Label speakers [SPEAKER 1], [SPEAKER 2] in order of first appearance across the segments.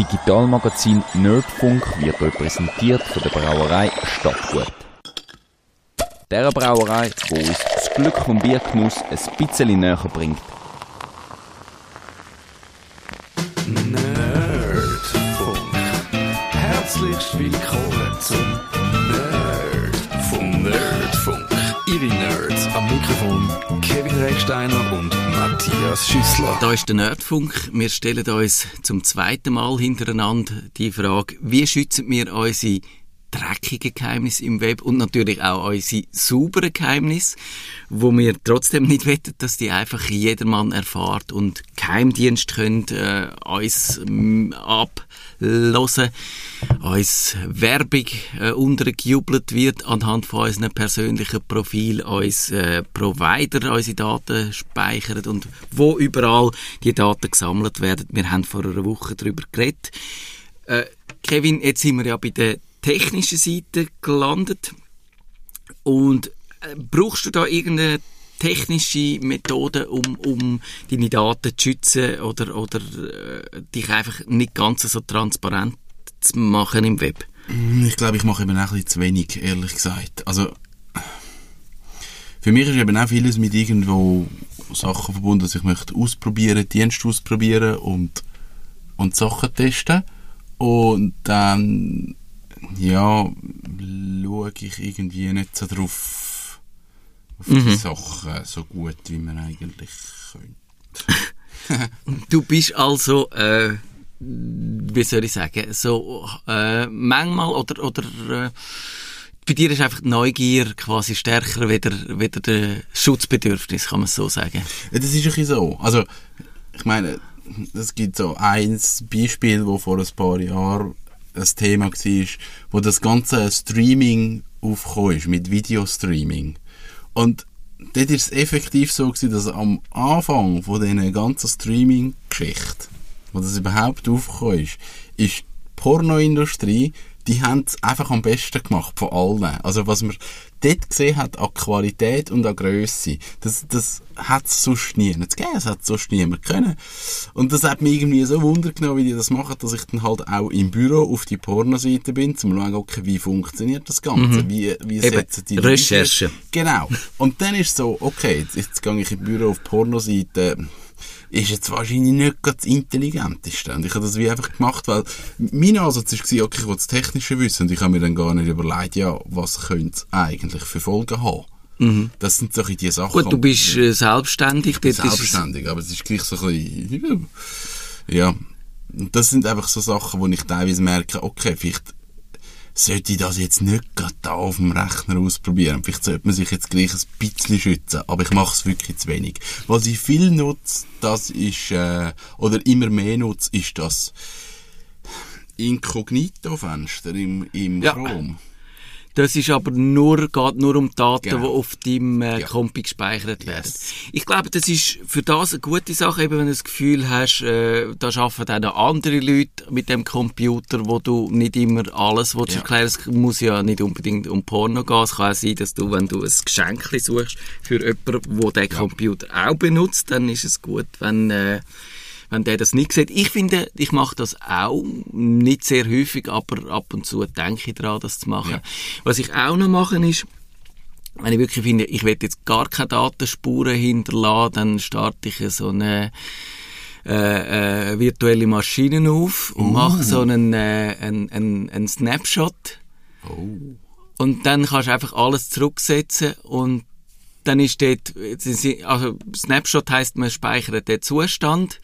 [SPEAKER 1] Digitalmagazin Nerdfunk wird euch präsentiert von der Brauerei Stadtgut. Der Brauerei, wo uns das Glück vom Biergenuss ein bisschen näher bringt.
[SPEAKER 2] Matthias Schüssler.
[SPEAKER 3] Da ist der Nerdfunk. Wir stellen uns zum zweiten Mal hintereinander die Frage, wie schützen wir unsere dreckigen Geheimnisse im Web und natürlich auch unsere sauberen Geheimnisse, wo wir trotzdem nicht wettet, dass die einfach jedermann erfahrt und Geheimdienst können äh, uns mm, ablosen, uns Werbung äh, untergejubelt wird anhand von unseren persönlichen Profil, uns äh, Provider unsere Daten speichern und wo überall die Daten gesammelt werden. Wir haben vor einer Woche darüber geredet. Äh, Kevin, jetzt sind wir ja bei der technischen Seite gelandet. Und äh, brauchst du da irgendeine technische Methode, um, um deine Daten zu schützen oder, oder äh, dich einfach nicht ganz so transparent zu machen im Web?
[SPEAKER 4] Ich glaube, ich mache eben auch ein bisschen zu wenig, ehrlich gesagt. Also, für mich ist eben auch vieles mit irgendwo Sachen verbunden, dass ich möchte ausprobieren, Dienste ausprobieren und, und Sachen testen. Und dann, ja, schaue ich irgendwie nicht so drauf, auf die
[SPEAKER 3] Mhm.
[SPEAKER 4] Sachen so gut, wie man eigentlich könnte.
[SPEAKER 3] Du bist also, äh, wie soll ich sagen, so äh, manchmal oder, oder äh, bei dir ist einfach die Neugier quasi stärker wieder, wieder der Schutzbedürfnis, kann man so sagen.
[SPEAKER 4] Das ist ein so. Also, ich meine, es gibt so ein Beispiel, wo vor ein paar Jahren ein Thema war, wo das ganze Streaming aufgekommen ist, mit Videostreaming. Und dort ist es effektiv so gewesen, dass am Anfang von dieser ganzen Streaming-Geschichte, wo das überhaupt aufgekommen ist, ist die Pornoindustrie, die haben es einfach am besten gemacht von allen. Also was man dort gesehen hat an Qualität und an Grösse, das, das hat es sonst niemand gegeben, das hat sonst niemand können. Und das hat mich irgendwie so Wunder genommen, wie die das machen, dass ich dann halt auch im Büro auf die Pornoseite bin, zum schauen, okay, wie funktioniert das Ganze, wie, wie
[SPEAKER 3] Eben,
[SPEAKER 4] setzen die
[SPEAKER 3] Recherche.
[SPEAKER 4] Videos- Genau. Und dann ist so, okay, jetzt, jetzt gehe ich im Büro auf die Pornoseite, ist jetzt wahrscheinlich nicht das Intelligenteste. Und ich habe das wie einfach gemacht, weil mein Ansatz war, okay, ich will das Technische wissen und ich habe mir dann gar nicht überlegt, ja, was könnte es eigentlich für Folgen haben. Das sind so ein bisschen die Sachen.
[SPEAKER 3] Gut, du bist äh, selbstständig.
[SPEAKER 4] Ich bin selbstständig, aber es ist gleich so ein bisschen, ja. Und das sind einfach so Sachen, wo ich teilweise merke, okay, vielleicht sollte ich das jetzt nicht gerade da auf dem Rechner ausprobieren. Vielleicht sollte man sich jetzt gleich ein bisschen schützen, aber ich mache es wirklich zu wenig. Was ich viel nutze, das ist, äh, oder immer mehr nutze, ist das Inkognito-Fenster im, im
[SPEAKER 3] Ja.
[SPEAKER 4] Chrome.
[SPEAKER 3] Das ist aber nur, geht nur um Daten,
[SPEAKER 4] Genau.
[SPEAKER 3] die auf deinem äh,
[SPEAKER 4] Ja.
[SPEAKER 3] Kompi gespeichert werden.
[SPEAKER 4] Yes.
[SPEAKER 3] Ich glaube, das ist für das eine gute Sache, eben wenn du das Gefühl hast, äh, da arbeiten auch noch andere Leute mit dem Computer, wo du nicht immer alles willst
[SPEAKER 4] Ja.
[SPEAKER 3] erklären Es muss ja nicht unbedingt um Porno gehen. Es kann auch sein, dass du, wenn du ein Geschenk suchst für jemanden, der den Computer auch benutzt, dann ist es gut, wenn... Äh, wenn der das nicht sieht. Ich finde, ich mache das auch, nicht sehr häufig, aber ab und zu denke ich daran, das zu machen.
[SPEAKER 4] Ja.
[SPEAKER 3] Was ich auch noch mache, ist, wenn ich wirklich finde, ich will jetzt gar keine Datenspuren hinterlassen, dann starte ich so eine äh, äh, virtuelle Maschine auf und mache so einen, äh, einen, einen, einen Snapshot. Und dann kannst du einfach alles zurücksetzen und dann ist dort, also Snapshot heißt, man speichert den Zustand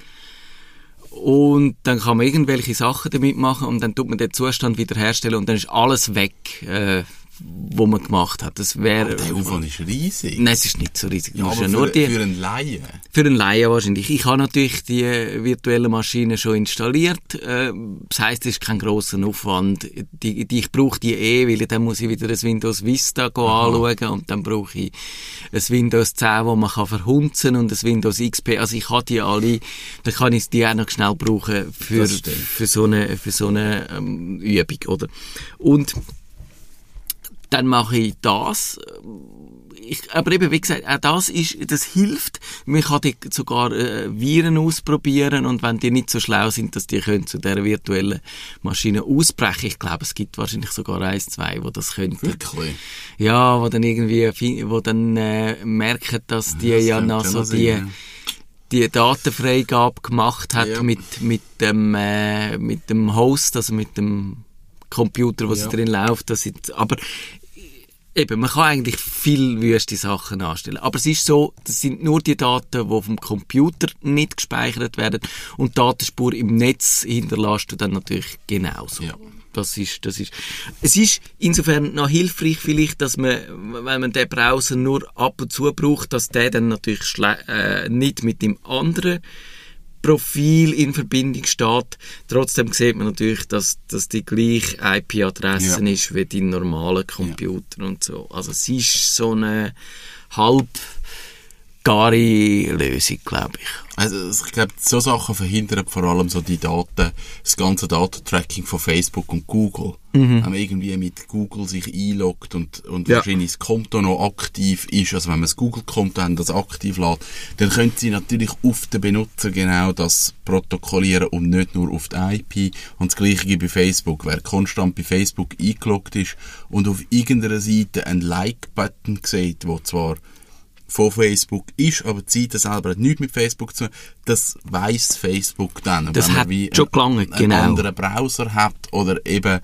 [SPEAKER 3] und dann kann man irgendwelche Sachen damit machen und dann tut man den Zustand wiederherstellen und dann ist alles weg, äh, wo man gemacht hat. Das wäre...
[SPEAKER 4] Der Aufwand ist riesig.
[SPEAKER 3] Nein, es ist nicht so riesig.
[SPEAKER 4] Ja, aber
[SPEAKER 3] ja nur
[SPEAKER 4] für,
[SPEAKER 3] die...
[SPEAKER 4] für einen Laien.
[SPEAKER 3] Für einen Laien wahrscheinlich. Ich habe natürlich die äh, virtuelle Maschine schon installiert. Äh, Das heisst, es ist kein grosser Aufwand. Die, die, ich brauche die eh, weil dann muss ich wieder ein Windows Vista go anschauen und dann brauche ich ein Windows 10, wo man kann verhunzen und ein Windows XP. Also ich habe die alle, dann kann ich die auch noch schnell brauchen für, für so eine, für so eine ähm, Übung, oder? Und dann mache ich das. Ich, aber eben, wie gesagt, auch das ist, das hilft. Man kann die sogar äh, Viren ausprobieren und wenn die nicht so schlau sind, dass die können zu der virtuellen Maschine ausbrechen. Ich glaube, es gibt wahrscheinlich sogar eins, zwei, wo das könnten.
[SPEAKER 4] Wirklich?
[SPEAKER 3] Ja, wo dann irgendwie, wo dann äh, merken, dass die
[SPEAKER 4] das
[SPEAKER 3] ja noch so
[SPEAKER 4] sein,
[SPEAKER 3] die,
[SPEAKER 4] ja.
[SPEAKER 3] die Datenfreigabe gemacht hat
[SPEAKER 4] Ja.
[SPEAKER 3] mit, mit dem, äh, mit dem Host, also mit dem Computer, wo
[SPEAKER 4] Ja.
[SPEAKER 3] drin läuft. Das sind, aber eben, man kann eigentlich viel wüste Sachen anstellen. Aber es ist so, das sind nur die Daten, die vom Computer nicht gespeichert werden und die Datenspur im Netz hinterlässt du dann natürlich genauso.
[SPEAKER 4] Ja.
[SPEAKER 3] Das ist, das ist, es ist insofern noch hilfreich vielleicht, dass man, wenn man den Browser nur ab und zu braucht, dass der dann natürlich äh, nicht mit dem anderen Profil in Verbindung steht. Trotzdem sieht man natürlich, dass, dass die gleiche IP-Adresse
[SPEAKER 4] Ja.
[SPEAKER 3] ist wie die normalen Computer und so. Also es ist so eine halb gare Lösung, glaube ich.
[SPEAKER 4] Also ich glaube, so Sachen verhindern vor allem so die Daten, das ganze Datentracking von Facebook und Google. Wenn man irgendwie mit Google sich einloggt und, und
[SPEAKER 3] Ja.
[SPEAKER 4] wahrscheinlich das Konto noch aktiv ist, also wenn man das Google-Konto hat, das aktiv lädt, dann können sie natürlich auf den Benutzer genau das protokollieren und nicht nur auf die IP. Und das gleiche gibt bei Facebook. Wer konstant bei Facebook eingeloggt ist und auf irgendeiner Seite einen Like-Button sieht, wo zwar von Facebook ist, aber die Seite selber hat nichts mit Facebook zu tun, das weiss Facebook dann.
[SPEAKER 3] Das
[SPEAKER 4] wenn man wie
[SPEAKER 3] schon
[SPEAKER 4] einen-
[SPEAKER 3] gelangt,
[SPEAKER 4] einen
[SPEAKER 3] genau.
[SPEAKER 4] anderen Browser hat oder eben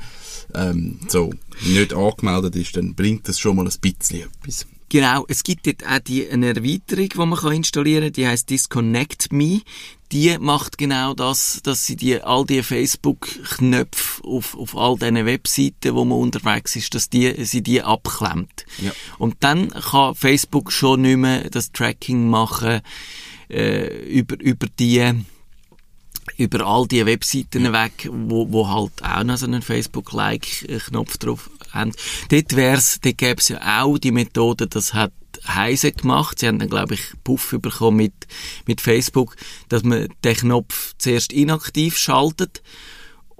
[SPEAKER 4] ähm, so nicht angemeldet ist, dann bringt das schon mal ein bisschen etwas.
[SPEAKER 3] Genau, es gibt dort auch die, eine Erweiterung, die man kann installieren kann, die heißt Disconnect Me. Die macht genau das, dass sie die, all die Facebook-Knöpfe auf, auf all diesen Webseiten, wo man unterwegs ist, dass die, sie die abklemmt.
[SPEAKER 4] Ja.
[SPEAKER 3] Und dann kann Facebook schon nicht mehr das Tracking machen, äh, über, über die, über all die Webseiten weg, wo, wo halt auch noch so einen Facebook-Like-Knopf drauf haben. Dort wär's, dort gäbe es ja auch die Methode, das hat Heise gemacht. Sie haben dann, glaube ich, Puff bekommen mit, mit Facebook, dass man den Knopf zuerst inaktiv schaltet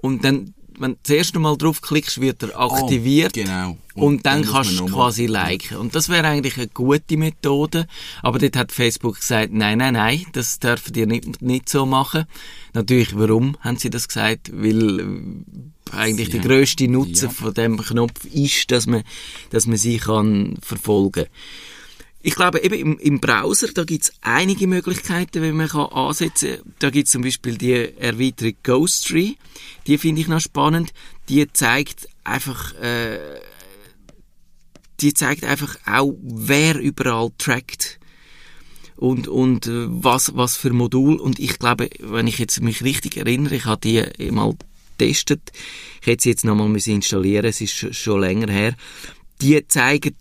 [SPEAKER 3] und dann, wenn du das erste Mal draufklickst, wird er aktiviert.
[SPEAKER 4] genau.
[SPEAKER 3] Und,
[SPEAKER 4] Und
[SPEAKER 3] dann,
[SPEAKER 4] dann
[SPEAKER 3] kannst du quasi liken. Und das wäre eigentlich eine gute Methode. Aber dort hat Facebook gesagt, nein, nein, nein, das dürfen die nicht, nicht so machen. Natürlich, warum haben sie das gesagt? Weil eigentlich
[SPEAKER 4] Ja.
[SPEAKER 3] der grösste Nutzen
[SPEAKER 4] Ja.
[SPEAKER 3] von dem Knopf ist, dass man, dass man sie kann verfolgen ich glaube, eben im, im Browser, da gibt's einige Möglichkeiten, wie man kann ansetzen kann. Da gibt's zum Beispiel die Erweiterung Ghostery. Die finde ich noch spannend. Die zeigt einfach, äh, die zeigt einfach auch, wer überall trackt und, und äh, was, was für Modul. Und ich glaube, wenn ich jetzt mich richtig erinnere, ich habe die mal getestet, ich hätte sie jetzt nochmal müssen installieren, es ist schon, länger her, die zeigen,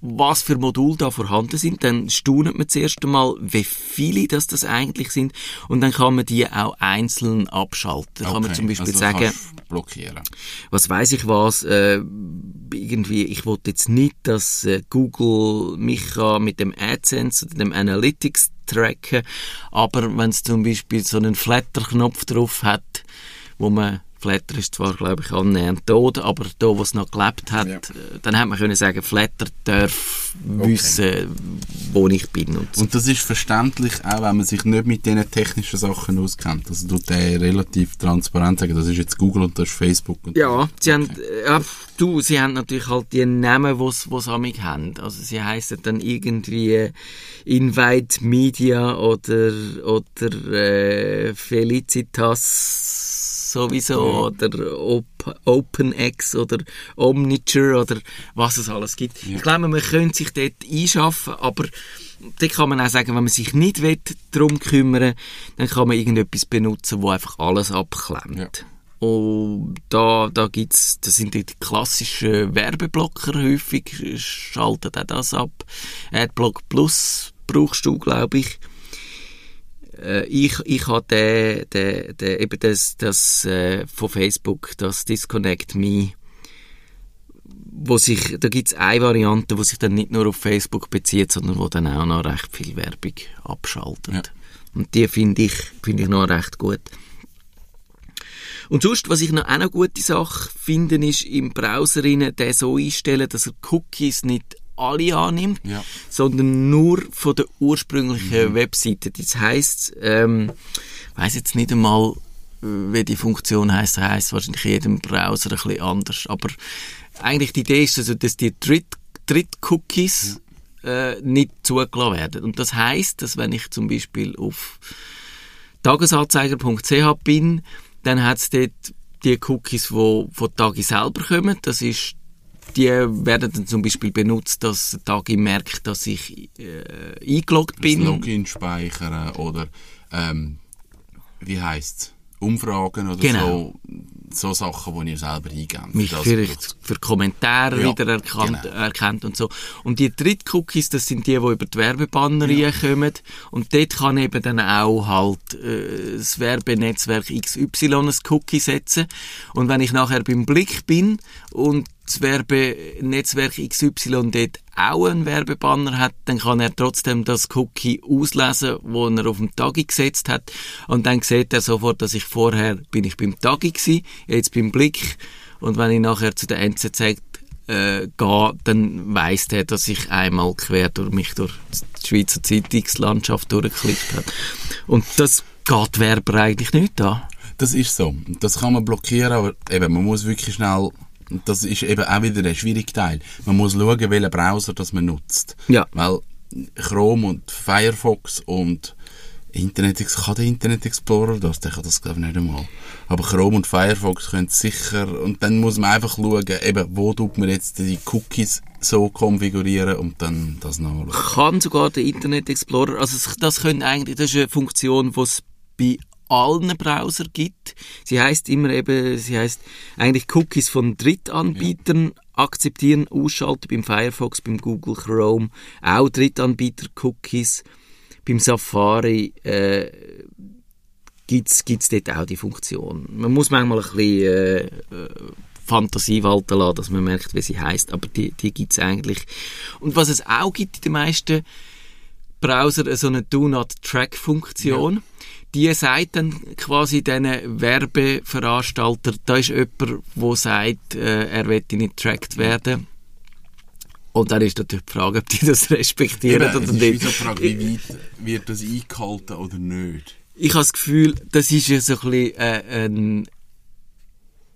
[SPEAKER 3] was für Module da vorhanden sind, dann staunet man zuerst einmal, wie viele das, das eigentlich sind. Und dann kann man die auch einzeln abschalten. Dann kann man
[SPEAKER 4] Okay,
[SPEAKER 3] zum Beispiel
[SPEAKER 4] also
[SPEAKER 3] sagen,
[SPEAKER 4] blockieren.
[SPEAKER 3] was weiß ich was, äh, irgendwie, ich wollte jetzt nicht, dass äh, Google mich mit dem AdSense oder dem Analytics tracken, aber wenn es zum Beispiel so einen Flatter-Knopf drauf hat, wo man Flatter ist zwar, glaube ich, annähernd tot, aber da, wo es noch gelebt hat,
[SPEAKER 4] Ja.
[SPEAKER 3] äh, dann hat man können sagen, Flatter darf wissen, wo ich bin. Und so.
[SPEAKER 4] Und das ist verständlich, auch wenn man sich nicht mit diesen technischen Sachen auskennt. Also tut der relativ transparent sagen, das ist jetzt Google und das ist Facebook.
[SPEAKER 3] Ja, sie haben, äh, ja, du, sie haben natürlich halt die Namen, wo's amig haben. Also sie heißen dann irgendwie äh, Invite Media oder, oder, äh, Felicitas sowieso oder Op OpenX oder Omniture oder was es alles gibt. Ich glaube, man könnte sich dort einschaffen, aber dort kann man auch sagen, wenn man sich nicht will, darum kümmern dann kann man irgendetwas benutzen, wo einfach alles abklemmt. Und da, da gibt's, das sind die klassischen Werbeblocker häufig, schaltet auch das ab. Adblock Plus brauchst du, glaube ich. Äh, ich, ich habe den, den, den, eben das, das äh, von Facebook, das Disconnect Me, wo sich, da gibt's eine Variante, wo sich dann nicht nur auf Facebook bezieht, sondern wo dann auch noch recht viel Werbung abschaltet.
[SPEAKER 4] Ja.
[SPEAKER 3] Und die finde ich, finde ich noch recht gut. Und sonst, was ich noch eine gute Sache finde, ist im Browser rein, den so einstellen, dass er Cookies nicht alle annimmt,
[SPEAKER 4] Ja.
[SPEAKER 3] sondern nur von der ursprünglichen Webseite. Das heisst, ähm, weiß jetzt nicht einmal, wie die Funktion heißt, heißt wahrscheinlich in jedem Browser ein bisschen anders. Aber eigentlich die Idee ist also, dass die Dritt Dritt-Cookies äh, nicht zugelassen werden. Und das heißt, dass wenn ich zum Beispiel auf tagesanzeiger.ch bin, dann hat es dort die Cookies, die von Tagi selber kommen. Das ist, die werden dann zum Beispiel benutzt, dass Tagi merkt, dass ich äh, eingeloggt
[SPEAKER 4] Das
[SPEAKER 3] bin.
[SPEAKER 4] Login speichern oder, ähm, wie heisst's? Umfragen oder
[SPEAKER 3] Genau.
[SPEAKER 4] so, so Sachen, die ihr selber eingebt.
[SPEAKER 3] mich
[SPEAKER 4] Das
[SPEAKER 3] vielleicht für Kommentare
[SPEAKER 4] Ja,
[SPEAKER 3] wieder erkannt,
[SPEAKER 4] genau.
[SPEAKER 3] erkennt und so. Und die Drittcookies, das sind die, die über die Werbebanner reinkommen. Und dort kann eben dann auch halt äh, das Werbenetzwerk XY ein Cookie setzen. Und wenn ich nachher beim Blick bin und das Werbenetzwerk XY dort auch einen Werbebanner hat, dann kann er trotzdem das Cookie auslesen, wo er auf dem Tagi gesetzt hat. Und dann sieht er sofort, dass ich vorher bin ich beim Tagi gsi, jetzt beim Blick. Und wenn ich nachher zu der NZZ äh, gehe, dann weiss der, dass ich einmal quer durch mich durch die Schweizer Zeitungslandschaft durchgeklickt habe. Und das geht Werber eigentlich nicht an.
[SPEAKER 4] Das ist so. Das kann man blockieren, aber eben, man muss wirklich schnell, das ist eben auch wieder der schwierige Teil. Man muss schauen, welchen Browser das man nutzt.
[SPEAKER 3] Ja.
[SPEAKER 4] Weil Chrome und Firefox und Internet, Ex- kann der Internet Explorer das? Der kann das glaube ich nicht einmal. Aber Chrome und Firefox können sicher, und dann muss man einfach schauen, eben, wo tut man jetzt die Cookies so konfigurieren und dann das nachschauen.
[SPEAKER 3] kann sogar der Internet Explorer, also das können eigentlich, das ist eine Funktion, die es bei allen Browser gibt. Sie heißt immer eben, sie heißt eigentlich Cookies von Drittanbietern akzeptieren, ausschalten beim Firefox, beim Google Chrome, auch Drittanbieter-Cookies. Beim Safari äh, gibt's gibt's dort auch die Funktion. Man muss manchmal ein bisschen äh, äh, Fantasie walten lassen, dass man merkt, wie sie heißt, aber die, die gibt's eigentlich. Und was es auch gibt in den meisten Browser, so eine Do Not Track Funktion. Die sagt dann quasi diesen Werbeveranstalter, da ist jemand, der sagt, äh, er will nicht tracked werden. Und dann ist natürlich die Frage, ob die das respektieren
[SPEAKER 4] Eben,
[SPEAKER 3] oder
[SPEAKER 4] es ist
[SPEAKER 3] nicht.
[SPEAKER 4] wie so die Frage, wie weit wird das eingehalten oder nicht?
[SPEAKER 3] Ich habe das Gefühl, das ist ja so ein bisschen äh, ein,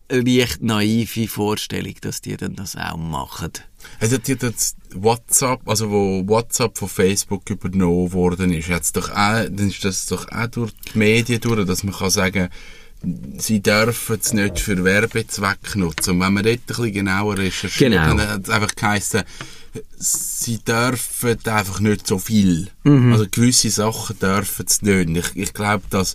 [SPEAKER 3] eine leicht naive Vorstellung, dass die dann das auch machen.
[SPEAKER 4] Hat jetzt WhatsApp, also wo WhatsApp von Facebook übernommen worden ist, hat's doch auch, dann ist das doch auch durch die Medien durch, dass man kann sagen, sie dürfen es nicht für Werbezweck nutzen. Und wenn man dort ein bisschen genauer recherchiert,
[SPEAKER 3] Genau.
[SPEAKER 4] dann hat es einfach geheißen, sie dürfen einfach nicht so viel.
[SPEAKER 3] Mhm.
[SPEAKER 4] Also gewisse Sachen dürfen es nicht. Ich, ich glaube, dass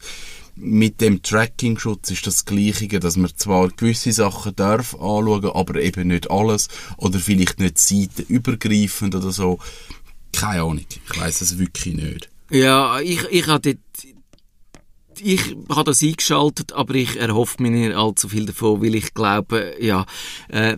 [SPEAKER 4] mit dem Tracking-Schutz ist das Gleiche, dass man zwar gewisse Sachen darf anschauen, aber eben nicht alles oder vielleicht nicht seitenübergreifend oder so. Keine Ahnung. Ich weiß es wirklich nicht.
[SPEAKER 3] Ja, ich, ich dort, ich habe das eingeschaltet, aber ich erhoffe mir nicht allzu viel davon, weil ich glaube, ja, äh,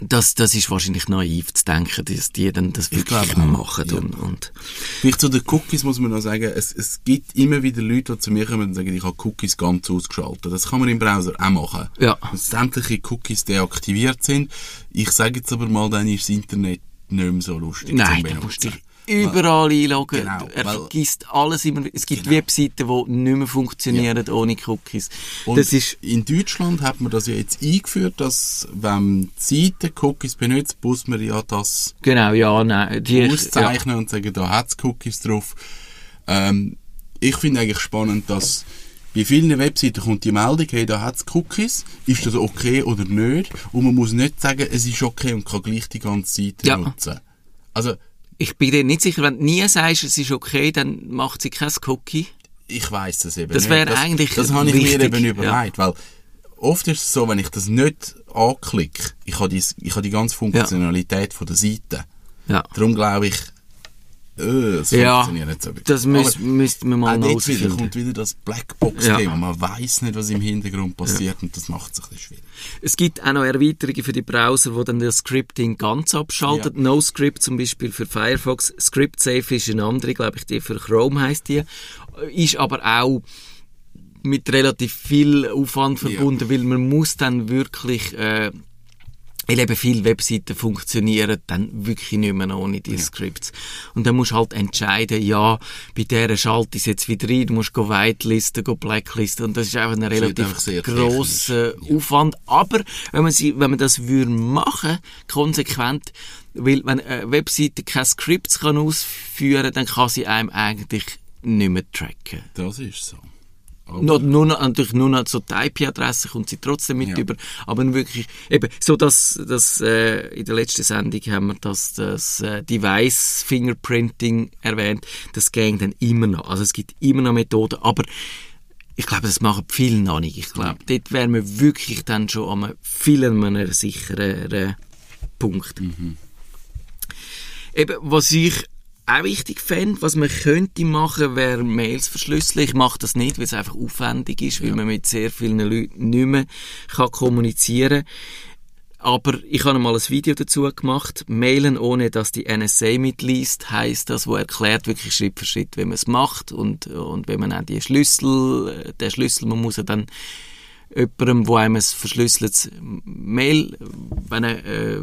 [SPEAKER 3] das, das ist wahrscheinlich naiv zu denken, dass die dann das wirklich machen.
[SPEAKER 4] ja.
[SPEAKER 3] Und, und,
[SPEAKER 4] Vielleicht zu den Cookies muss man noch sagen, es, es gibt immer wieder Leute, die zu mir kommen und sagen, ich habe Cookies ganz ausgeschaltet. Das kann man im Browser auch machen.
[SPEAKER 3] Ja.
[SPEAKER 4] Dass sämtliche Cookies deaktiviert sind. Ich sage jetzt aber mal, dann ist das Internet nicht mehr so lustig
[SPEAKER 3] nein,
[SPEAKER 4] zum
[SPEAKER 3] du musst
[SPEAKER 4] Benutzen.
[SPEAKER 3] dich überall einloggen.
[SPEAKER 4] Genau,
[SPEAKER 3] er vergisst alles immer. Es gibt
[SPEAKER 4] Genau.
[SPEAKER 3] Webseiten, die nicht mehr funktionieren ohne Cookies.
[SPEAKER 4] Und
[SPEAKER 3] das ist,
[SPEAKER 4] in Deutschland hat man das ja jetzt eingeführt, dass wenn die Seite Cookies benutzt, muss man ja das
[SPEAKER 3] genau, ja, nein. Die, ja.
[SPEAKER 4] auszeichnen und sagen, da hat es Cookies drauf. Ähm, ich finde eigentlich spannend, dass bei vielen Webseiten kommt die Meldung, hey, da hat es Cookies, ist das okay oder nicht? Und man muss nicht sagen, es ist okay und kann gleich die ganze Seite
[SPEAKER 3] Ja.
[SPEAKER 4] nutzen. Also,
[SPEAKER 3] Ich bin dir nicht sicher, wenn du nie sagst, es ist okay, dann macht sie kein Cookie.
[SPEAKER 4] ich weiß das eben
[SPEAKER 3] Das
[SPEAKER 4] nicht.
[SPEAKER 3] wäre eigentlich
[SPEAKER 4] Das habe ich mir eben
[SPEAKER 3] ja.
[SPEAKER 4] überlegt, weil oft ist es so, wenn ich das nicht anklicke, ich habe die, ich habe die ganze Funktionalität von der Seite.
[SPEAKER 3] Ja.
[SPEAKER 4] Darum glaube ich, äh, es
[SPEAKER 3] Ja,
[SPEAKER 4] funktioniert nicht so gut.
[SPEAKER 3] das müsst-
[SPEAKER 4] Aber
[SPEAKER 3] müssten wir mal
[SPEAKER 4] auch dort wieder kommt wieder das Blackbox-Thema.
[SPEAKER 3] Ja.
[SPEAKER 4] Man weiß nicht, was im Hintergrund passiert und das macht es ein bisschen schwierig.
[SPEAKER 3] Es gibt auch noch Erweiterungen für die Browser, wo dann das Scripting ganz abschaltet.
[SPEAKER 4] Ja.
[SPEAKER 3] NoScript zum Beispiel für Firefox. ScriptSafe ist eine andere, glaube ich, die für Chrome heißt die. Ist aber auch mit relativ viel Aufwand verbunden, weil man muss dann wirklich, äh, weil eben viele Webseiten funktionieren dann wirklich nicht mehr ohne die Scripts. Und dann musst du halt entscheiden, ja, bei dieser schalte ich es jetzt wieder rein, du musst go whitelisten, go blacklisten und das ist einfach ein relativ grosser
[SPEAKER 4] technisch.
[SPEAKER 3] Aufwand. Aber wenn man, sie, wenn man das würde machen, konsequent, weil wenn eine Webseite keine Scripts kann ausführen dann kann sie einem eigentlich nicht mehr tracken.
[SPEAKER 4] Das ist so. Aber
[SPEAKER 3] Nur, nur natürlich nur noch so die IP-Adresse kommt sie trotzdem mit
[SPEAKER 4] Ja.
[SPEAKER 3] über, aber wirklich, eben, so dass, dass äh, in der letzten Sendung haben wir das, das äh, Device Fingerprinting erwähnt, das ging dann immer noch, also es gibt immer noch Methoden, aber ich glaube, das machen viele noch nicht. Ich glaube, dort wären wir wirklich dann schon an einem viel an einem sicheren Punkt. Eben, was ich auch wichtig fände, was man könnte machen, wäre Mails verschlüsseln. Ich mache das nicht, weil es einfach aufwendig ist, weil man mit sehr vielen Leuten nicht mehr kann kommunizieren aber ich habe mal ein Video dazu gemacht. Mailen ohne, dass die NSA mitliest, heißt das, wo erklärt wirklich Schritt für Schritt, wie man es macht und, und wenn man auch die Schlüssel, äh, der Schlüssel, man muss ja dann jemandem, wo einem ein verschlüsseltes Mail, wenn er, äh,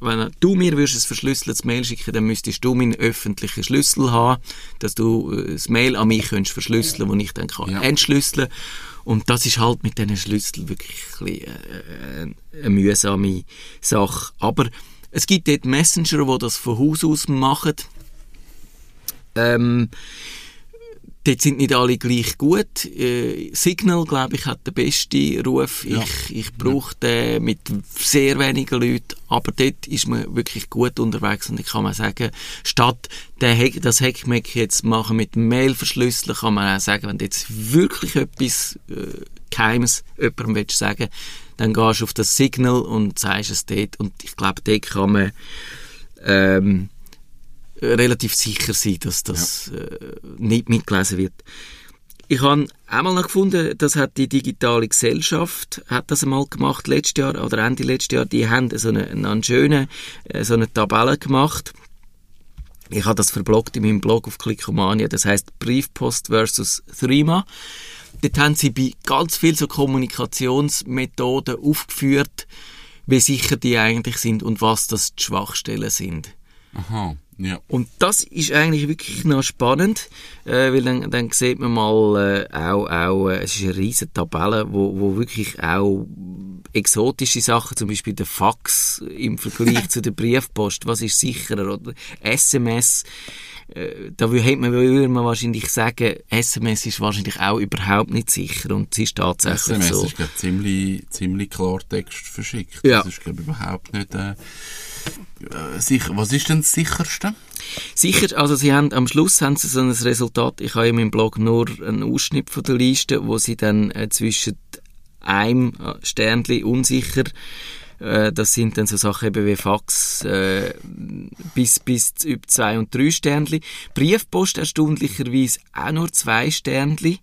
[SPEAKER 3] wenn du mir würdest ein verschlüsseltes Mail schicken, dann müsstest du meinen öffentlichen Schlüssel haben, dass du äh, das Mail an mich könntest verschlüsseln, wo ich dann kann
[SPEAKER 4] Ja.
[SPEAKER 3] entschlüsseln. Und das ist halt mit diesen Schlüsseln wirklich ein äh, äh, eine mühsame Sache. Aber es gibt dort Messenger, die das von Haus aus machen. Ähm, dort sind nicht alle gleich gut. Äh, Signal, glaube ich, hat den besten Ruf.
[SPEAKER 4] Ja.
[SPEAKER 3] Ich, ich brauche den mit sehr wenigen Leuten, aber dort ist man wirklich gut unterwegs und ich kann mal sagen, statt den Hack, das Hackmeck jetzt machen mit Mail verschlüsseln, kann man auch sagen, wenn du jetzt wirklich etwas äh, Geheimes jemandem willst sagen dann gehst du auf das Signal und sagst es dort und ich glaube, dort kann man ähm, relativ sicher sein, dass das äh, nicht mitgelesen wird. Ich habe einmal noch gefunden, das hat die digitale Gesellschaft hat das einmal gemacht letztes Jahr oder Ende letztes Jahr. Die haben so eine, eine schöne äh, so eine Tabelle gemacht. Ich habe das verbloggt in meinem Blog auf Clickomania. Das heißt Briefpost versus Threema. Dort haben sie bei ganz viel so Kommunikationsmethoden aufgeführt, wie sicher die eigentlich sind und was das die Schwachstellen sind.
[SPEAKER 4] Aha, ja.
[SPEAKER 3] Und das ist eigentlich wirklich noch spannend, äh, weil dann, dann sieht man mal äh, auch, auch äh, es ist eine riesige Tabelle, wo, wo wirklich auch exotische Sachen, zum Beispiel der Fax im Vergleich zu der Briefpost, was ist sicherer oder SMS, äh, da hätte man, würde man wahrscheinlich sagen, SMS ist wahrscheinlich auch überhaupt nicht sicher und es ist tatsächlich
[SPEAKER 4] SMS
[SPEAKER 3] so.
[SPEAKER 4] ist glaub, ziemlich, ziemlich Klartext verschickt.
[SPEAKER 3] Ja.
[SPEAKER 4] Das ist glaube überhaupt nicht äh, sicher. Was ist denn das sicherste?
[SPEAKER 3] Sicher, also sie haben, am Schluss haben sie so ein Resultat, ich habe in meinem Blog nur einen Ausschnitt von der Liste, wo sie dann äh, zwischen einem äh, Sternli unsicher, äh, das sind dann so Sachen eben wie Fax, äh, bis, bis zu über zwei und drei Sternli. Briefpost erstaunlicherweise auch nur zwei Sternli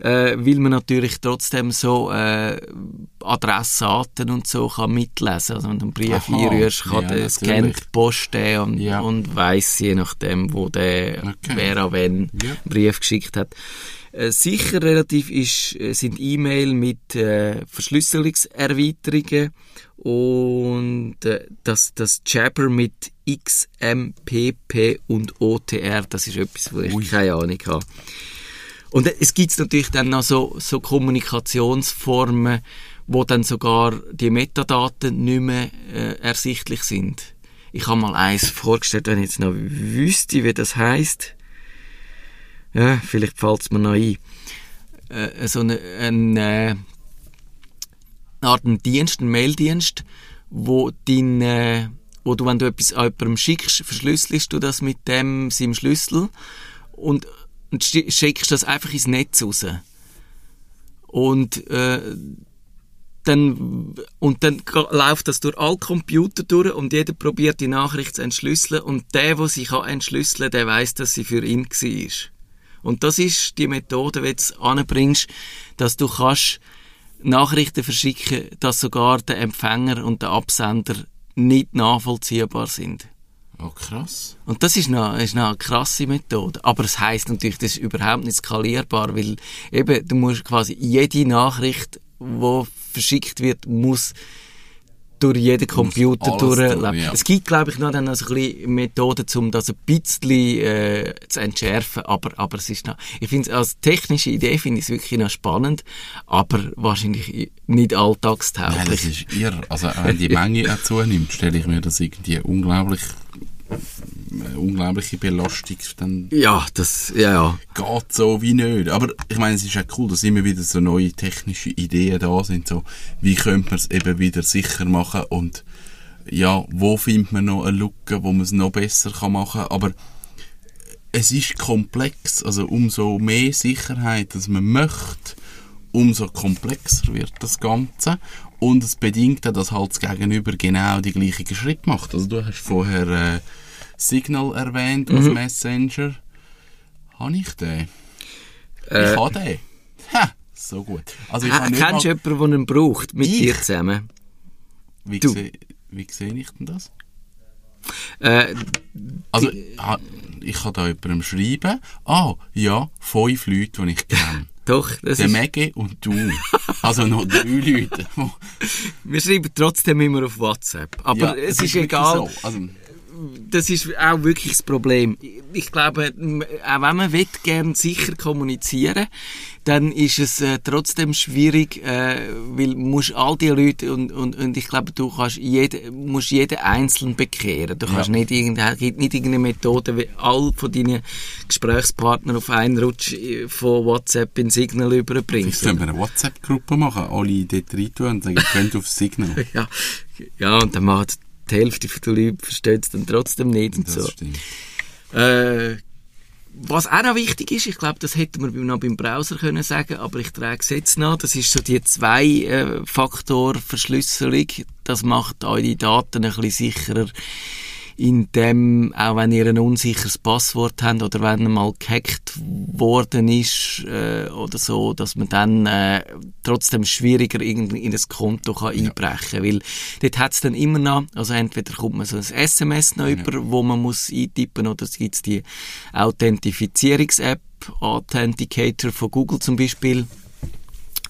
[SPEAKER 3] äh, weil man natürlich trotzdem so äh, Adressaten und so kann mitlesen. Also wenn du einen Brief
[SPEAKER 4] Aha,
[SPEAKER 3] einrührst, kann
[SPEAKER 4] ja, natürlich.
[SPEAKER 3] scannt die Post den und,
[SPEAKER 4] Ja.
[SPEAKER 3] und weiss je nachdem, wo der
[SPEAKER 4] Okay.
[SPEAKER 3] wer an wen
[SPEAKER 4] Ja.
[SPEAKER 3] Brief geschickt hat. Äh, sicher relativ ist, äh, sind E-Mail mit äh, Verschlüsselungserweiterungen und äh, das, das Jabber mit XMPP und OTR, das ist etwas, wo ich
[SPEAKER 4] Ui.
[SPEAKER 3] keine Ahnung habe. Und es gibt natürlich dann noch so, so Kommunikationsformen, wo dann sogar die Metadaten nicht mehr äh, ersichtlich sind. Ich habe mal eins vorgestellt, wenn ich jetzt noch wüsste, wie das heißt. Ja, vielleicht fällt es mir noch ein. Äh, so eine, ein, äh, eine Art ein Dienst, ein Maildienst, wo dein, äh, wo du, wenn du etwas an jemandem schickst, verschlüsselst du das mit dem, seinem Schlüssel und, und schi- schickst das einfach ins Netz raus. Und, äh, dann, und dann läuft das durch alle Computer durch und jeder probiert die Nachricht zu entschlüsseln und der, der sie kann entschlüsseln, der weiß, dass sie für ihn war. Und das ist die Methode, wie du es anbringst, dass du kannst Nachrichten verschicken, dass sogar der Empfänger und der Absender nicht nachvollziehbar sind.
[SPEAKER 4] Oh, krass.
[SPEAKER 3] Und das ist noch, ist eine krasse Methode. Aber es heisst natürlich, das ist überhaupt nicht skalierbar, weil eben, du musst quasi jede Nachricht, die verschickt wird, muss durch jeden Computer
[SPEAKER 4] alles
[SPEAKER 3] durchleben.
[SPEAKER 4] durch, ja.
[SPEAKER 3] Es gibt, glaube ich, noch dann also ein bisschen Methoden, um das ein bisschen äh, zu entschärfen, aber, aber es ist noch, ich finde es als technische Idee finde ich es wirklich noch spannend, aber wahrscheinlich nicht
[SPEAKER 4] Nein,
[SPEAKER 3] alltagstauglich.
[SPEAKER 4] das ist irre. Also, wenn die Menge auch zunimmt, stelle ich mir das irgendwie unglaublich, eine unglaubliche Belastung dann
[SPEAKER 3] ja, das, ja, ja.
[SPEAKER 4] geht so wie nicht. Aber ich meine, es ist auch cool, dass immer wieder so neue technische Ideen da sind. So, wie könnte man es eben wieder sicher machen und ja, wo findet man noch eine Lücke, wo man es noch besser kann machen kann. Aber es ist komplex. Also umso mehr Sicherheit, dass man möchte, umso komplexer wird das Ganze. Und es bedingt auch, dass halt das Gegenüber genau die gleichen Schritte macht. Also du hast vorher äh, Signal erwähnt als Messenger. Habe ich den?
[SPEAKER 3] Äh,
[SPEAKER 4] ich habe den. Ha, so gut. Also ich
[SPEAKER 3] Äh,
[SPEAKER 4] habe nicht
[SPEAKER 3] kennst du
[SPEAKER 4] mal,
[SPEAKER 3] jemanden, der ihn braucht, mit
[SPEAKER 4] Ich?
[SPEAKER 3] dir zusammen?
[SPEAKER 4] wie,
[SPEAKER 3] du?
[SPEAKER 4] seh- wie sehe ich denn das?
[SPEAKER 3] Äh,
[SPEAKER 4] Also, ha- ich kann da jemandem schreiben, ah, ja, fünf Leute, die ich kenne.
[SPEAKER 3] doch, das
[SPEAKER 4] Der
[SPEAKER 3] ist,
[SPEAKER 4] Maggie und du. Also noch drei Leute.
[SPEAKER 3] wir schreiben trotzdem immer auf WhatsApp. Aber
[SPEAKER 4] Ja,
[SPEAKER 3] es ist,
[SPEAKER 4] wirklich
[SPEAKER 3] egal.
[SPEAKER 4] So. Also,
[SPEAKER 3] Das ist auch wirklich das Problem. Ich glaube, auch wenn man will, gern sicher kommunizieren dann ist es äh, trotzdem schwierig, äh, weil musst all die Leute und, und, und ich glaube, du kannst jeden, musst jeden einzeln bekehren. Du kannst
[SPEAKER 4] Ja.
[SPEAKER 3] nicht irgendeine, gibt nicht irgendeine Methode, wie all von deinen Gesprächspartnern auf einen Rutsch äh, von WhatsApp in Signal
[SPEAKER 4] Vielleicht
[SPEAKER 3] überbringst.
[SPEAKER 4] können wir eine WhatsApp-Gruppe machen, alle dort rein tun und sagen, könnt auf Signal.
[SPEAKER 3] Ja, ja, und dann macht die Hälfte der Leute versteht es dann trotzdem nicht und
[SPEAKER 4] Das
[SPEAKER 3] so.
[SPEAKER 4] stimmt.
[SPEAKER 3] Äh, was auch noch wichtig ist, ich glaube, das hätten wir noch beim Browser können sagen, aber ich trage es jetzt noch, das ist so die Zwei-Faktor-Verschlüsselung. Das macht eure Daten ein bisschen sicherer, indem, auch wenn ihr ein unsicheres Passwort habt oder wenn mal gehackt worden ist äh, oder so, dass man dann äh, trotzdem schwieriger in, in ein Konto kann einbrechen. Kann. Weil dort hat es dann immer noch, also entweder kommt man so ein SMS noch über, wo man muss eintippen oder es gibt die Authentifizierungs-App, Authenticator von Google zum Beispiel,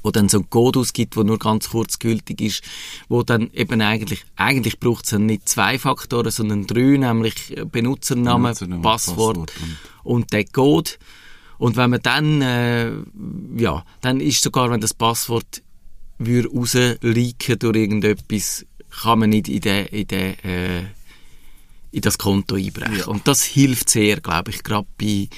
[SPEAKER 3] wo dann so ein Code ausgibt, der nur ganz kurz gültig ist, wo dann eben eigentlich, eigentlich braucht es nicht zwei Faktoren, sondern drei, nämlich Benutzername,
[SPEAKER 4] Benutzername,
[SPEAKER 3] Passwort,
[SPEAKER 4] Passwort
[SPEAKER 3] und der Code. Und wenn man dann, äh, ja, dann ist sogar, wenn das Passwort würde rausleaken durch irgendetwas, kann man nicht in den, in den, äh, in das Konto einbrechen.
[SPEAKER 4] Ja.
[SPEAKER 3] Und das hilft sehr, glaube ich, gerade bei,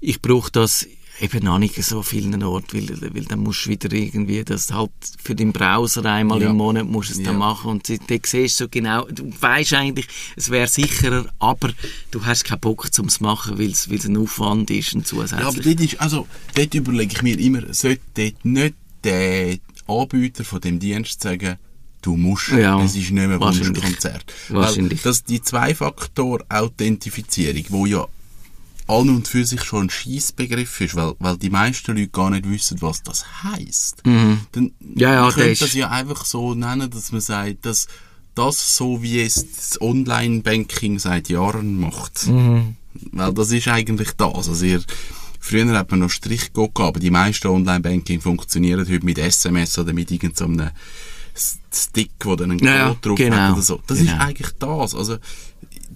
[SPEAKER 3] ich brauche das eben noch nicht so vielen Orten, weil, weil dann musst du wieder irgendwie das halt für den Browser einmal
[SPEAKER 4] Ja.
[SPEAKER 3] im Monat musst du es dann
[SPEAKER 4] Ja.
[SPEAKER 3] machen und dann siehst du so genau, du weißt eigentlich, es wäre sicherer, aber du hast keinen Bock zum es machen, weil es, ein Aufwand ist und zusätzlich.
[SPEAKER 4] Ja, aber dort, ist, also, dort überlege ich mir immer, sollte dort nicht der Anbieter von dem Dienst sagen, du musst,
[SPEAKER 3] Ja,
[SPEAKER 4] es ist nicht mehr
[SPEAKER 3] wahrscheinlich.
[SPEAKER 4] Wunschkonzert.
[SPEAKER 3] Wahrscheinlich.
[SPEAKER 4] Weil das, die Zwei-Faktor-Authentifizierung, wo ja an und für sich schon ein Scheissbegriff ist, weil, weil die meisten Leute gar nicht wissen, was das. Dann,
[SPEAKER 3] Mhm. Ja, ja, der
[SPEAKER 4] könnte das ja einfach so nennen, dass man sagt, dass das so wie es das Online-Banking seit Jahren macht.
[SPEAKER 3] Mhm.
[SPEAKER 4] Weil das ist eigentlich das. Also ihr, früher hat man noch Strichcode gehabt, aber die meisten Online-Banking funktionieren heute mit SMS oder mit irgendeinem so Stick, wo dann ein Code
[SPEAKER 3] Ja, ja,
[SPEAKER 4] drauf
[SPEAKER 3] genau,
[SPEAKER 4] hat oder so. Das
[SPEAKER 3] genau.
[SPEAKER 4] ist eigentlich das. Also,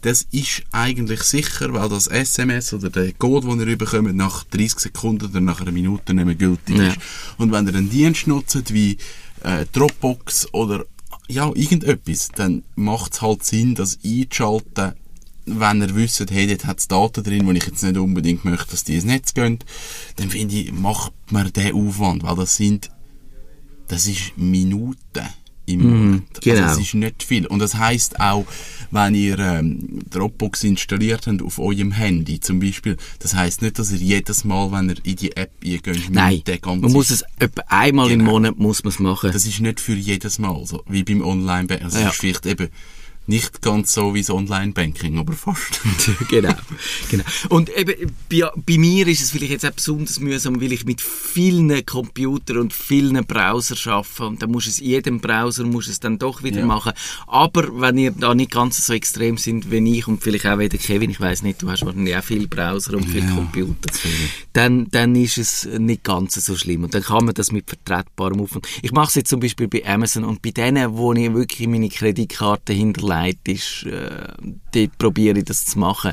[SPEAKER 4] das ist eigentlich sicher, weil das SMS oder der Code, den ihr bekommt, nach 30 Sekunden oder nach einer Minute nicht mehr gültig
[SPEAKER 3] Ja.
[SPEAKER 4] ist. Und wenn ihr einen Dienst nutzt wie äh, Dropbox oder ja, irgendetwas, dann macht es halt Sinn, das einzuschalten, wenn ihr wisst, hey, dort hat es Daten drin, wo ich jetzt nicht unbedingt möchte, dass die ins Netz gehen, dann finde ich, macht man den Aufwand, weil das sind, das ist Minuten im Monat.
[SPEAKER 3] genau.
[SPEAKER 4] Also das ist nicht viel. Und das heißt auch, wenn ihr ähm, Dropbox installiert habt auf eurem Handy zum Beispiel, das heißt nicht, dass ihr jedes Mal, wenn ihr in die App eingeht,
[SPEAKER 3] Nein,
[SPEAKER 4] den ganzen
[SPEAKER 3] man muss es etwa einmal im
[SPEAKER 4] Genau.
[SPEAKER 3] Monat muss man es machen.
[SPEAKER 4] das ist nicht für jedes Mal so, wie beim Online-Banking. Also
[SPEAKER 3] Ja.
[SPEAKER 4] ist vielleicht eben Nicht ganz so wie das Online-Banking, aber fast.
[SPEAKER 3] genau, genau. Und eben, bei, bei mir ist es vielleicht jetzt auch besonders mühsam, weil ich mit vielen Computern und vielen Browser arbeite und dann muss es in jedem Browser muss es dann doch wieder
[SPEAKER 4] Ja.
[SPEAKER 3] machen. Aber wenn ihr da nicht ganz so extrem sind wie ich und vielleicht auch wie der Kevin, ich weiß nicht, du hast wahrscheinlich auch viele Browser und viele
[SPEAKER 4] Ja,
[SPEAKER 3] Computer, dann, dann ist es nicht ganz so schlimm. Und dann kann man das mit vertretbarem Aufwand. Ich mache es jetzt zum Beispiel bei Amazon und bei denen, wo ich wirklich meine Kreditkarte hinterlegt ist, äh, dort probiere ich das zu machen.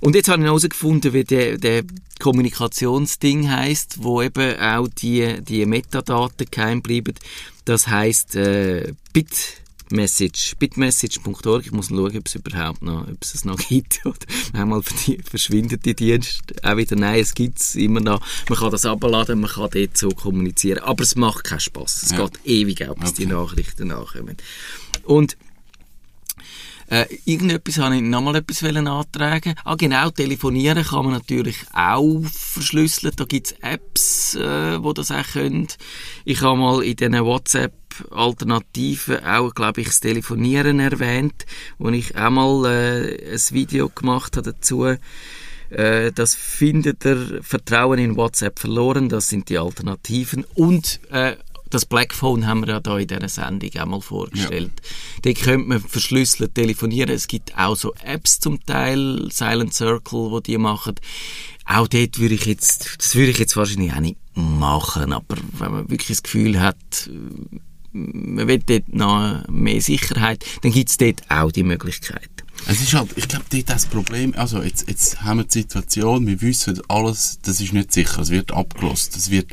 [SPEAKER 3] Und jetzt habe ich herausgefunden, wie der, der Kommunikationsding heißt, wo eben auch die, die Metadaten geheim bleiben. Das heißt äh, Bitmessage, bitmessage.org. Ich muss schauen, ob es überhaupt noch, ob es es noch gibt. Verdi- verschwindet die Dienst auch wieder. Nein, es gibt es immer noch. Man kann das abladen, man kann dort so kommunizieren. Aber es macht keinen Spaß. Es
[SPEAKER 4] Ja.
[SPEAKER 3] geht ewig auch, bis die
[SPEAKER 4] Okay.
[SPEAKER 3] Nachrichten nachkommen. Und äh, irgendetwas habe ich nochmal etwas antragen. Ah, genau, telefonieren kann man natürlich auch verschlüsseln. Da gibt's Apps, äh, wo das auch können. Ich habe mal in diesen WhatsApp-Alternativen auch, glaube ich, das Telefonieren erwähnt, wo ich auch mal äh, ein Video gemacht habe dazu. Äh, das findet ihr Vertrauen in WhatsApp verloren. Das sind die Alternativen. Und äh, das Blackphone haben wir ja da in dieser Sendung auch mal vorgestellt. Da könnte man verschlüsselt telefonieren. Es gibt auch so Apps zum Teil, Silent Circle, wo die machen. Auch dort würde ich jetzt, das würde ich jetzt wahrscheinlich auch nicht machen, aber wenn man wirklich das Gefühl hat, man will dort noch mehr Sicherheit, dann gibt es dort auch die Möglichkeit.
[SPEAKER 4] Es ist halt, ich glaube, dort das Problem, also jetzt, jetzt haben wir die Situation, wir wissen, alles, das ist nicht sicher, es wird abgelost, es wird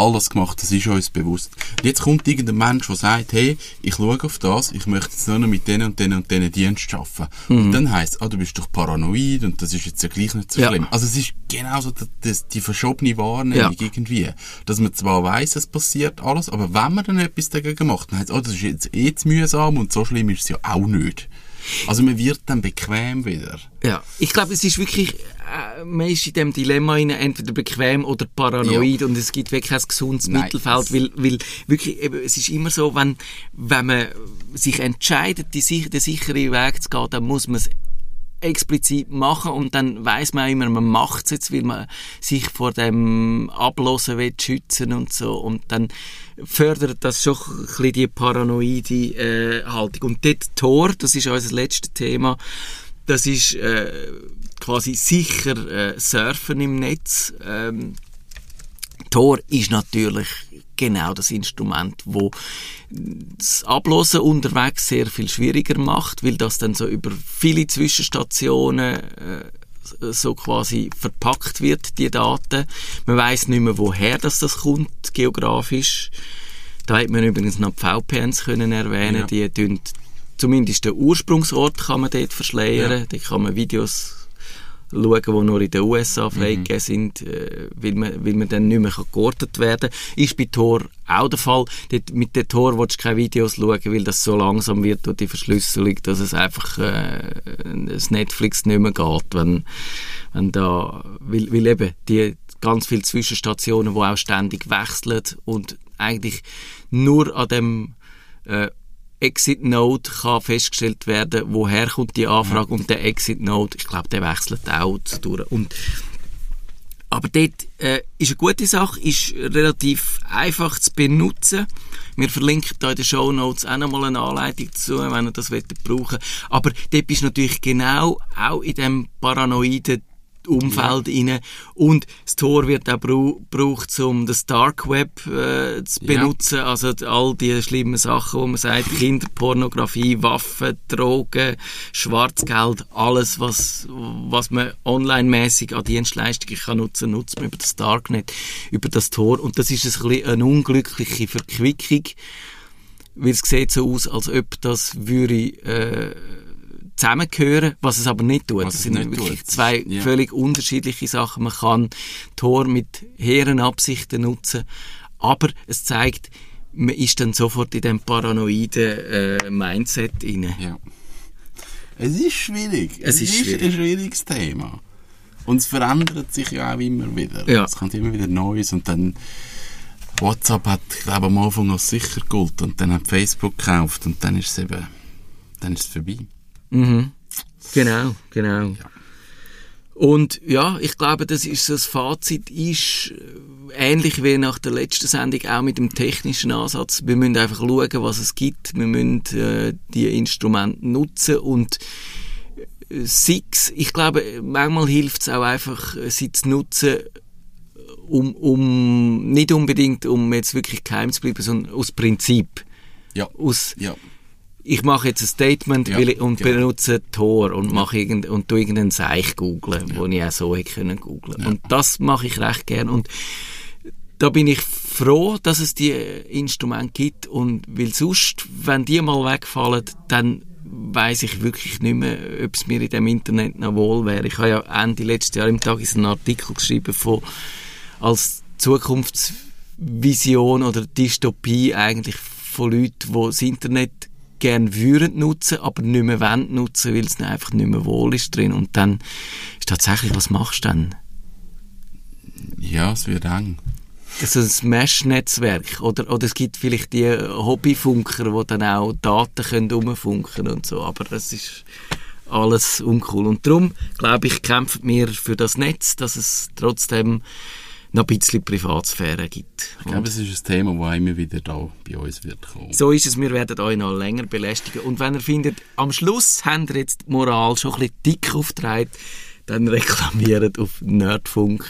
[SPEAKER 4] alles gemacht, das ist uns bewusst. Und jetzt kommt irgendein Mensch, der sagt, hey, ich schaue auf das, ich möchte jetzt nur noch mit denen und denen und denen Dienst arbeiten. Und dann heisst ah, du bist doch paranoid und das ist jetzt ja gleich nicht so
[SPEAKER 3] Ja.
[SPEAKER 4] schlimm. Also es ist genauso das, das, die verschobene Wahrnehmung
[SPEAKER 3] Ja.
[SPEAKER 4] irgendwie, dass man zwar weiss, es passiert alles, aber wenn man dann etwas dagegen macht, dann heisst oh, das ist jetzt eh zu mühsam und so schlimm ist es ja auch nicht. Also man wird dann bequem wieder.
[SPEAKER 3] Ja, ich glaube, es ist wirklich, äh, man ist in dem Dilemma rein, entweder bequem oder paranoid und es gibt wirklich kein gesundes
[SPEAKER 4] Nein.
[SPEAKER 3] Mittelfeld, weil, weil wirklich, eben, es ist immer so, wenn, wenn man sich entscheidet, die, den sicheren Weg zu gehen, dann muss man es explizit machen und dann weiß man auch immer, man macht es jetzt, weil man sich vor dem Ablosen will schützen und so und dann fördert das schon ein bisschen die paranoide äh, Haltung. Und dort Tor, das ist unser letztes Thema, das ist äh, quasi sicher äh, Surfen im Netz. Ähm, Tor ist natürlich genau das Instrument, wo das Ablosen unterwegs sehr viel schwieriger macht, weil das dann so über viele Zwischenstationen äh, so quasi verpackt wird, die Daten. Man weiß nicht mehr, woher das, das kommt, geografisch. Da hätte man übrigens noch die VPNs können erwähnen,
[SPEAKER 4] Ja.
[SPEAKER 3] die tun zumindest den Ursprungsort kann man dort verschleiern,
[SPEAKER 4] Ja.
[SPEAKER 3] da kann man Videos schauen, die nur in den USA freigegeben sind, äh, weil, man, weil man dann nicht mehr geortet werden kann. Ist bei Tor auch der Fall. Dort, mit dem Tor willst du keine Videos schauen, weil das so langsam wird durch die Verschlüsselung, dass es einfach äh, das Netflix nicht mehr geht, wenn, wenn da, weil, weil eben die ganz viele Zwischenstationen, die auch ständig wechseln und eigentlich nur an dem äh, Exit Node kann festgestellt werden, woher kommt die Anfrage und der Exit Node, ich glaube, der wechselt auch durch. Und aber dort äh, ist eine gute Sache, ist relativ einfach zu benutzen. Wir verlinken da in den Show Notes auch nochmal eine Anleitung dazu, wenn ihr das wollt brauchen Aber dort bist du natürlich genau auch in dem paranoiden Umfeld inne und das Tor wird auch brau- gebraucht, um das Dark Web äh, zu
[SPEAKER 4] Ja.
[SPEAKER 3] benutzen, also d- all die schlimmen Sachen, wo man sagt, Kinderpornografie, Waffen, Drogen, Schwarzgeld, alles, was, was man online-mäßig an Dienstleistungen kann nutzen, nutzt man über das Darknet, über das Tor. Und das ist ein bisschen eine unglückliche Verquickung, weil es sieht so aus, als ob das würde äh, zusammengehören, was es aber nicht tut.
[SPEAKER 4] Was
[SPEAKER 3] das
[SPEAKER 4] es
[SPEAKER 3] sind wirklich
[SPEAKER 4] tut.
[SPEAKER 3] zwei
[SPEAKER 4] Ja.
[SPEAKER 3] völlig unterschiedliche Sachen. Man kann Tor mit hehren Absichten nutzen, aber es zeigt, man ist dann sofort in dem paranoiden äh, Mindset inne.
[SPEAKER 4] Ja. Es ist schwierig.
[SPEAKER 3] Es ist schwierig.
[SPEAKER 4] ein schwieriges Thema. Und es verändert sich ja auch immer wieder.
[SPEAKER 3] Ja.
[SPEAKER 4] Es kommt immer wieder Neues und dann WhatsApp hat, glaube am Anfang als sicher geholt und dann hat Facebook gekauft und dann ist es eben dann ist es vorbei.
[SPEAKER 3] Mhm. Genau, genau. Und ja, ich glaube, das ist das Fazit ist äh, ähnlich wie nach der letzten Sendung auch mit dem technischen Ansatz. Wir müssen einfach schauen, was es gibt. Wir müssen äh, die Instrumente nutzen und äh, Six, ich glaube, manchmal hilft es auch einfach, äh, sie zu nutzen, um, um nicht unbedingt, um jetzt wirklich geheim zu bleiben, sondern aus Prinzip.
[SPEAKER 4] Ja.
[SPEAKER 3] Aus,
[SPEAKER 4] Ja.
[SPEAKER 3] Ich mache jetzt ein Statement
[SPEAKER 4] Ja,
[SPEAKER 3] ich, und
[SPEAKER 4] genau.
[SPEAKER 3] benutze Tor und mache irgend, und tu irgendeinen Seich googlen, wo ich auch so hätte können googlen. Und das mache ich recht gern und da bin ich froh, dass es die Instrumente gibt und weil sonst, wenn die mal wegfallen, dann weiß ich wirklich nicht mehr, ob es mir in dem Internet noch wohl wäre. Ich habe ja Ende letztes Jahr im Tag einen Artikel geschrieben von als Zukunftsvision oder Dystopie eigentlich von Leuten, die das Internet gern würden nutzen, aber nicht mehr wollen nutzen, weil es einfach nicht mehr wohl ist drin. Und dann ist tatsächlich, was machst du dann?
[SPEAKER 4] Ja, es wird eng.
[SPEAKER 3] so ein Mesh-Netzwerk oder, oder es gibt vielleicht die Hobbyfunker, die dann auch Daten können umfunken und so, aber das ist alles uncool. Und darum, glaube ich, kämpfen wir für das Netz, dass es trotzdem noch ein bisschen Privatsphäre gibt.
[SPEAKER 4] Ich glaube, es ist ein Thema, das immer wieder da bei uns wird kommen.
[SPEAKER 3] So ist es, wir werden euch noch länger belästigen. Und wenn ihr findet, am Schluss habt ihr jetzt die Moral schon ein bisschen dick aufgetragen, dann reklamiert auf nerdfunk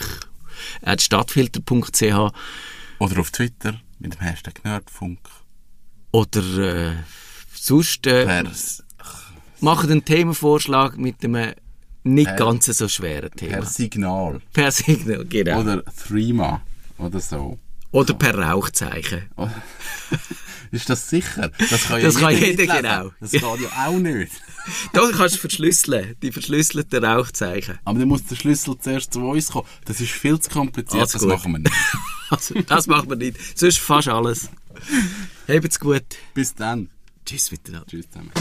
[SPEAKER 3] stadtfilter.ch
[SPEAKER 4] Oder auf Twitter mit dem Hashtag Nerdfunk.
[SPEAKER 3] oder äh, sonst äh, macht einen Themenvorschlag mit einem nicht
[SPEAKER 4] Per-
[SPEAKER 3] ganz so schweren Thema.
[SPEAKER 4] per Signal.
[SPEAKER 3] Per Signal, genau. Oder,
[SPEAKER 4] Oder Threema. Oder so.
[SPEAKER 3] per Rauchzeichen.
[SPEAKER 4] Ist das sicher? Das kann
[SPEAKER 3] Das kann jeder, genau.
[SPEAKER 4] Das geht ja auch nicht.
[SPEAKER 3] Da kannst du verschlüsseln, die verschlüsselten Rauchzeichen.
[SPEAKER 4] Aber dann muss der Schlüssel zuerst zu uns kommen. Das ist viel zu kompliziert,
[SPEAKER 3] Alles
[SPEAKER 4] das
[SPEAKER 3] gut.
[SPEAKER 4] machen wir nicht.
[SPEAKER 3] Also, das machen wir nicht. Sonst fast alles. Habt's gut.
[SPEAKER 4] Bis dann.
[SPEAKER 3] Tschüss miteinander.
[SPEAKER 4] Tschüss zusammen.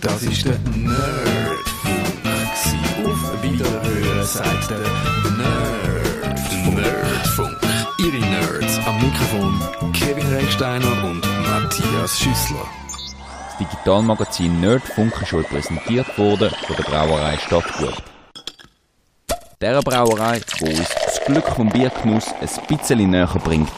[SPEAKER 2] Das ist der Nerdfunk. Gsi. Auf Wiederhören sagt der Nerd. Nerdfunk. Ihre Nerds am Mikrofon Kevin Recksteiner und Matthias Schüssler.
[SPEAKER 1] Das Digitalmagazin Nerdfunk ist euch präsentiert worden von der Brauerei Stadtgut. Der Brauerei, wo uns das Glück vom Biergenuss ein bisschen näher bringt.